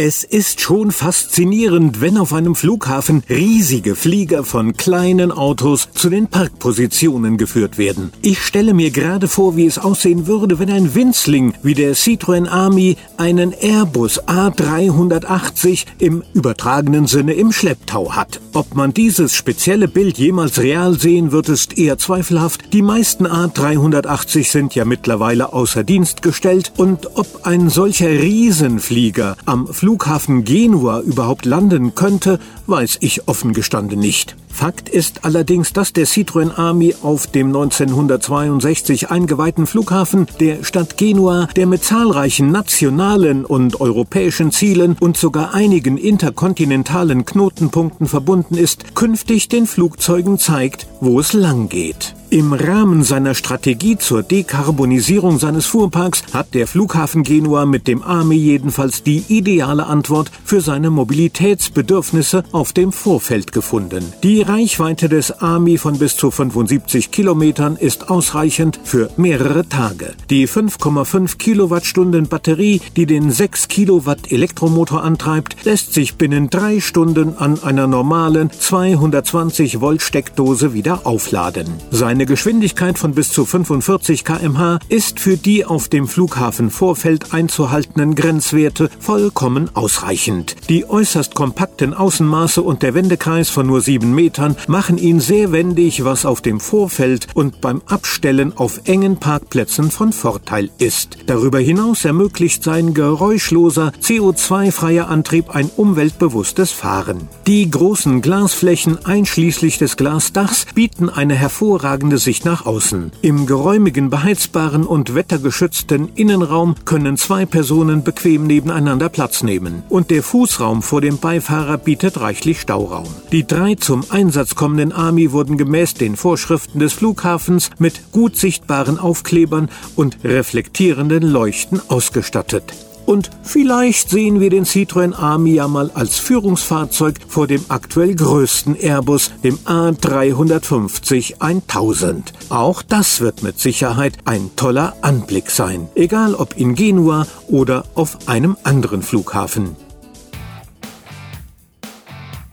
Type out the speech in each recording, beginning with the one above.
Es ist schon faszinierend, wenn auf einem Flughafen riesige Flieger von kleinen Autos zu den Parkpositionen geführt werden. Ich stelle mir gerade vor, wie es aussehen würde, wenn ein Winzling wie der Citroën Army einen Airbus A380 im übertragenen Sinne im Schlepptau hat. Ob man dieses spezielle Bild jemals real sehen wird, ist eher zweifelhaft. Die meisten A380 sind ja mittlerweile außer Dienst gestellt und ob ein solcher Riesenflieger am Flughafen Flughafen Genua überhaupt landen könnte, weiß ich offen gestanden nicht. Fakt ist allerdings, dass der Citroën Army auf dem 1962 eingeweihten Flughafen der Stadt Genua, der mit zahlreichen nationalen und europäischen Zielen und sogar einigen interkontinentalen Knotenpunkten verbunden ist, künftig den Flugzeugen zeigt, wo es lang geht. Im Rahmen seiner Strategie zur Dekarbonisierung seines Fuhrparks hat der Flughafen Genua mit dem Army jedenfalls die ideale Antwort für seine Mobilitätsbedürfnisse auf dem Vorfeld gefunden. Die Reichweite des Army von bis zu 75 Kilometern ist ausreichend für mehrere Tage. Die 5,5 Kilowattstunden Batterie, die den 6 Kilowatt Elektromotor antreibt, lässt sich binnen drei Stunden an einer normalen 220 Volt Steckdose wieder aufladen. Sein eine Geschwindigkeit von bis zu 45 kmh ist für die auf dem Flughafen Vorfeld einzuhaltenden Grenzwerte vollkommen ausreichend. Die äußerst kompakten Außenmaße und der Wendekreis von nur sieben Metern machen ihn sehr wendig, was auf dem Vorfeld und beim Abstellen auf engen Parkplätzen von Vorteil ist. Darüber hinaus ermöglicht sein geräuschloser, CO2-freier Antrieb ein umweltbewusstes Fahren. Die großen Glasflächen einschließlich des Glasdachs bieten eine hervorragende offene Sicht nach außen. Im geräumigen, beheizbaren und wettergeschützten Innenraum können zwei Personen bequem nebeneinander Platz nehmen. Und der Fußraum vor dem Beifahrer bietet reichlich Stauraum. Die drei zum Einsatz kommenden Army wurden gemäß den Vorschriften des Flughafens mit gut sichtbaren Aufklebern und reflektierenden Leuchten ausgestattet. Und vielleicht sehen wir den Citroën Army ja mal als Führungsfahrzeug vor dem aktuell größten Airbus, dem A350 1000. Auch das wird mit Sicherheit ein toller Anblick sein, egal ob in Genua oder auf einem anderen Flughafen.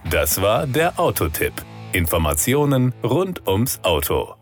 Das war der Autotipp. Informationen rund ums Auto.